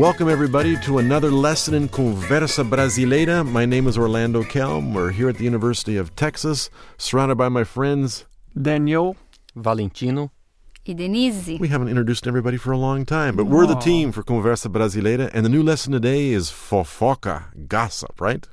Welcome, everybody, to another lesson in Conversa Brasileira. My name is Orlando Kelm. We're here at the University of Texas, surrounded by my friends. Daniel. Valentino. and Denise. We haven't introduced everybody for a long time, but we're the team for Conversa Brasileira, and the new lesson today is fofoca, gossip, right?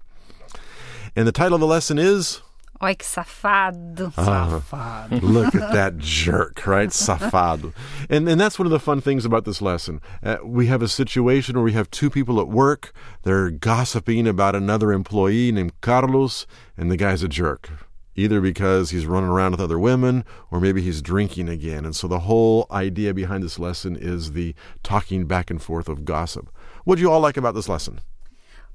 And the title of the lesson is Oi, que safado. Safado. Look at that jerk, right? Safado. And and that's one of the fun things about this lesson. Uh, we have a situation where we have two people at work. They're gossiping about another employee named Carlos, and the guy's a jerk. Either because he's running around with other women, or maybe he's drinking again. And so the whole idea behind this lesson is the talking back and forth of gossip. What do you all like about this lesson?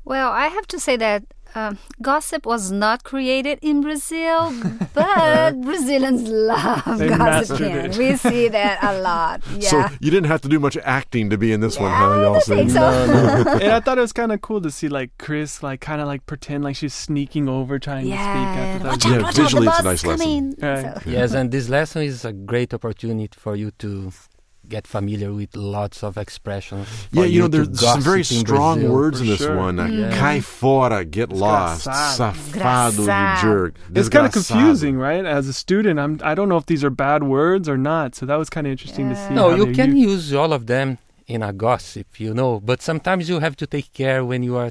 Well, I have to say that um, gossip was not created in Brazil, but Brazilians love They mastered gossiping. it. We see that a lot. Yeah. So you didn't have to do much acting to be in this one, Yeah, huh? Y'all don't say? think and I thought it was kind of cool to see like Chris like kind of like pretend like she's sneaking over trying to speak yeah. after that. Watch Yeah, out, watch out, visually the it's a nice is lesson. coming. Right. So- Yes, and this lesson is a great opportunity for you to get familiar with lots of expressions. Yeah, you know, there's some very strong Brazil. words in this sure. one. Uh, Yeah. Cai fora, get lost. Desgraçado. Safado, you Desgraçado. jerk. It's kind of confusing, right? As a student, I'm I don't know if these are bad words or not. So that was kind of interesting to see. No, you can use- use all of them in a gossip, you know, but sometimes you have to take care when you are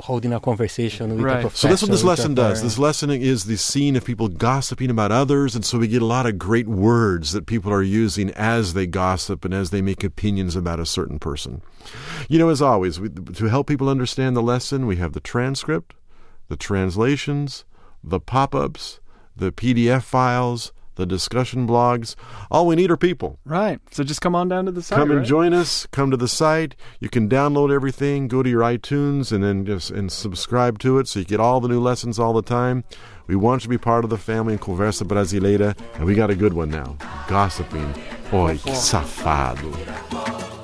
holding a conversation with Right. a So that's what this lesson does. parent. This lesson is the scene of people gossiping about others, and so we get a lot of great words that people are using as they gossip and as they make opinions about a certain person. You know, as always, we, to help people understand the lesson, we have the transcript, the translations, the pop-ups, the PDF files, the discussion blogs. All we need are people. Right. So just come on down to the site. come and right? join us come to the site you can download everything go to your itunes and then just and subscribe to it so you get all the new lessons all the time we want you to be part of the family in conversa brasileira and we got a good one now gossiping oi que safado